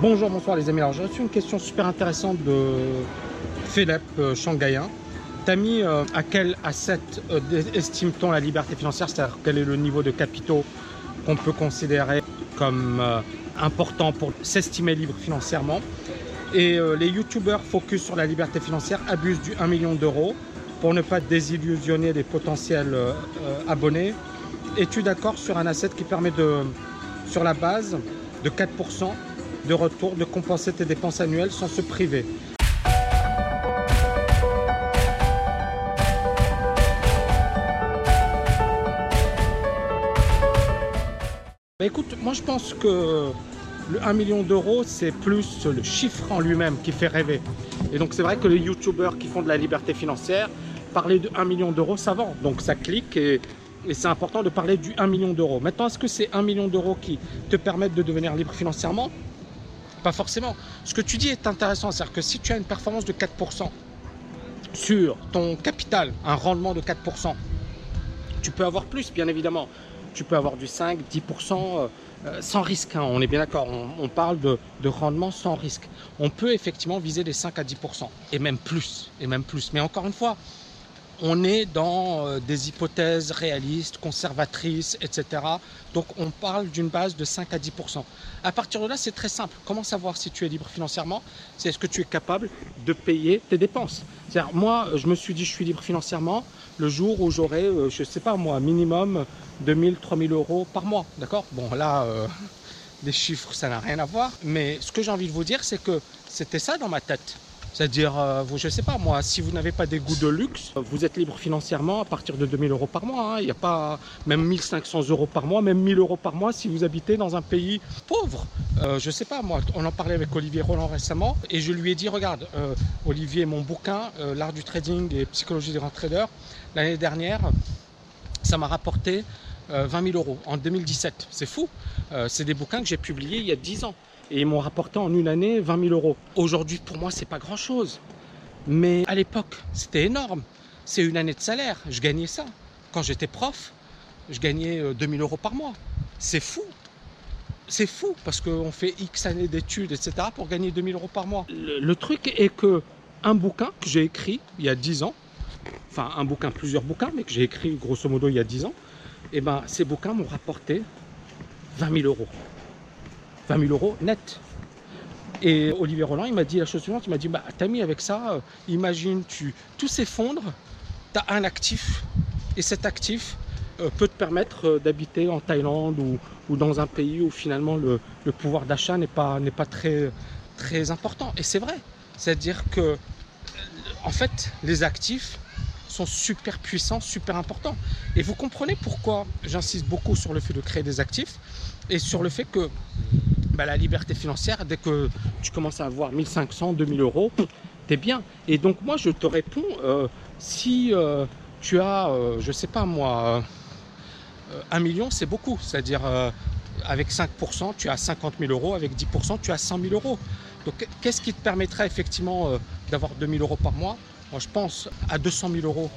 Bonjour, bonsoir les amis. Alors j'ai reçu une question super intéressante de Philippe euh, Shanghaïen. T'as mis euh, à quel asset euh, estime-t-on la liberté financière? C'est-à-dire quel est le niveau de capitaux qu'on peut considérer comme euh, important pour s'estimer libre financièrement? Et les youtubeurs focus sur la liberté financière abusent du 1 million d'euros pour ne pas désillusionner les potentiels abonnés. Es-tu d'accord sur un asset qui permet de, sur la base de 4% de retour, de compenser tes dépenses annuelles sans se priver écoute, moi je pense que le 1 million d'euros, c'est plus le chiffre en lui-même qui fait rêver. Et donc c'est vrai que les youtubeurs qui font de la liberté financière, parler de 1 million d'euros, ça vend. Donc ça clique et, et c'est important de parler du 1 million d'euros. Maintenant, est-ce que c'est 1 million d'euros qui te permettent de devenir libre financièrement? Forcément. Ce que tu dis est intéressant, c'est-à-dire que si tu as une performance de 4% sur ton capital, un rendement de 4%, tu peux avoir plus, bien évidemment. Tu peux avoir du 5, 10% euh, euh, sans risque. hein, on est bien d'accord. On, parle de, de rendement sans risque. On peut effectivement viser les 5 à 10% et même plus. Et même plus. Mais encore une fois, on est dans euh, des hypothèses réalistes, conservatrices, etc. Donc on parle d'une base de 5 à 10%. À partir de là, c'est très simple. Comment savoir si tu es libre financièrement? C'est est-ce que tu es capable de payer tes dépenses? Moi, je me suis dit, je suis libre financièrement le jour où j'aurai, euh, je sais pas moi, minimum 2000, 3000 euros par mois. D'accord? Bon, là, euh, les chiffres, ça n'a rien à voir. Mais ce que j'ai envie de vous dire, c'est que c'était ça dans ma tête. C'est-à-dire, euh, je sais pas moi, si vous n'avez pas des goûts de luxe, vous êtes libre financièrement à partir de 2000 euros par mois. hein. Il n'y a pas même 1500 euros par mois, même 1000 euros par mois si vous habitez dans un pays pauvre. Euh, je sais pas moi, on en parlait avec Olivier Roland récemment et je lui ai dit, regarde, euh, Olivier, mon bouquin, L'art du trading et psychologie des grands traders, l'année dernière, ça m'a rapporté euh, 20 000 euros en 2017. C'est fou. C'est des bouquins que j'ai publiés il y a 10 ans. Et ils m'ont rapporté en une année 20 000 euros. Aujourd'hui, pour moi, c'est pas grand chose. Mais à l'époque, c'était énorme. C'est une année de salaire. Je gagnais ça. Quand j'étais prof, je gagnais euh, 2000 euros par mois. C'est fou. C'est fou parce qu'on fait X années d'études, etc. pour gagner 2000 euros par mois. Le, truc est que un bouquin que j'ai écrit il y a 10 ans, enfin un bouquin, plusieurs bouquins, mais que j'ai écrit grosso modo il y a 10 ans, et ben ces bouquins m'ont rapporté 20 000 euros. 20 000 euros net. Et Olivier Roland, il m'a dit la chose suivante, il m'a dit, bah, Tammy, avec ça, euh, imagine, tu, tout s'effondre, tu as un actif, et cet actif euh, peut te permettre euh, d'habiter en Thaïlande ou, dans un pays où finalement le, pouvoir d'achat n'est pas, pas très, très important. Et c'est vrai. C'est-à-dire que, en fait, les actifs sont super puissants, super importants. Et vous comprenez pourquoi j'insiste beaucoup sur le fait de créer des actifs et sur le fait que bah, la liberté financière, dès que tu commences à avoir 1500, 2000 euros, t'es bien. Et donc moi, je te réponds, euh, si euh, tu as, euh, je sais pas moi, euh, 1 million, c'est beaucoup. C'est-à-dire, avec 5%, tu as 50 000 euros, avec 10%, tu as 100 000 euros. Donc qu'est-ce qui te permettrait effectivement d'avoir 2000 euros par mois? Moi, je pense à 200 000 euros.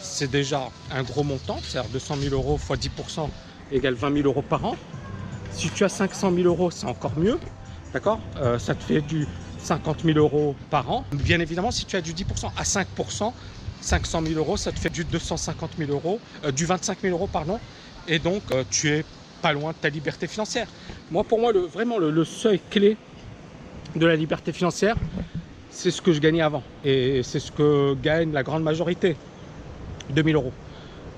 C'est déjà un gros montant, c'est-à-dire 200 000 euros x 10% égale 20 000 euros par an. Si tu as 500 000 euros, c'est encore mieux. D'accord? Euh, Ça te fait du 50 000 euros par an. Bien évidemment, si tu as du 10% à 5%, 500 000 euros, ça te fait du 250 000 euros, euh, du 25 000 euros, pardon. Et donc, euh, tu es pas loin de ta liberté financière. Moi, pour moi, vraiment, le, le seuil clé de la liberté financière, c'est ce que je gagnais avant. Et c'est ce que gagne la grande majorité. 2000 euros.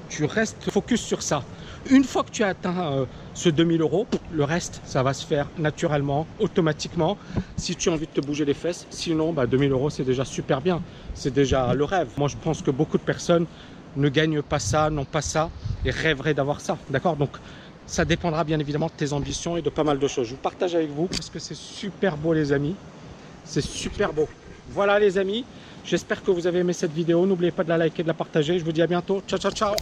Tu restes focus sur ça. Une fois que tu as atteint euh, ce 2000 euros, le reste, ça va se faire naturellement, automatiquement, si tu as envie de te bouger les fesses. Sinon, bah, 2000 euros, c'est déjà super bien. C'est déjà le rêve. Moi, je pense que beaucoup de personnes ne gagnent pas ça, n'ont pas ça et rêveraient d'avoir ça. D'accord? Donc, ça dépendra bien évidemment de tes ambitions et de pas mal de choses. Je vous partage avec vous parce que c'est super beau, les amis. C'est super beau. Voilà, les amis. J'espère que vous avez aimé cette vidéo. N'oubliez pas de la liker, de la partager. Je vous dis à bientôt. Ciao, ciao, ciao.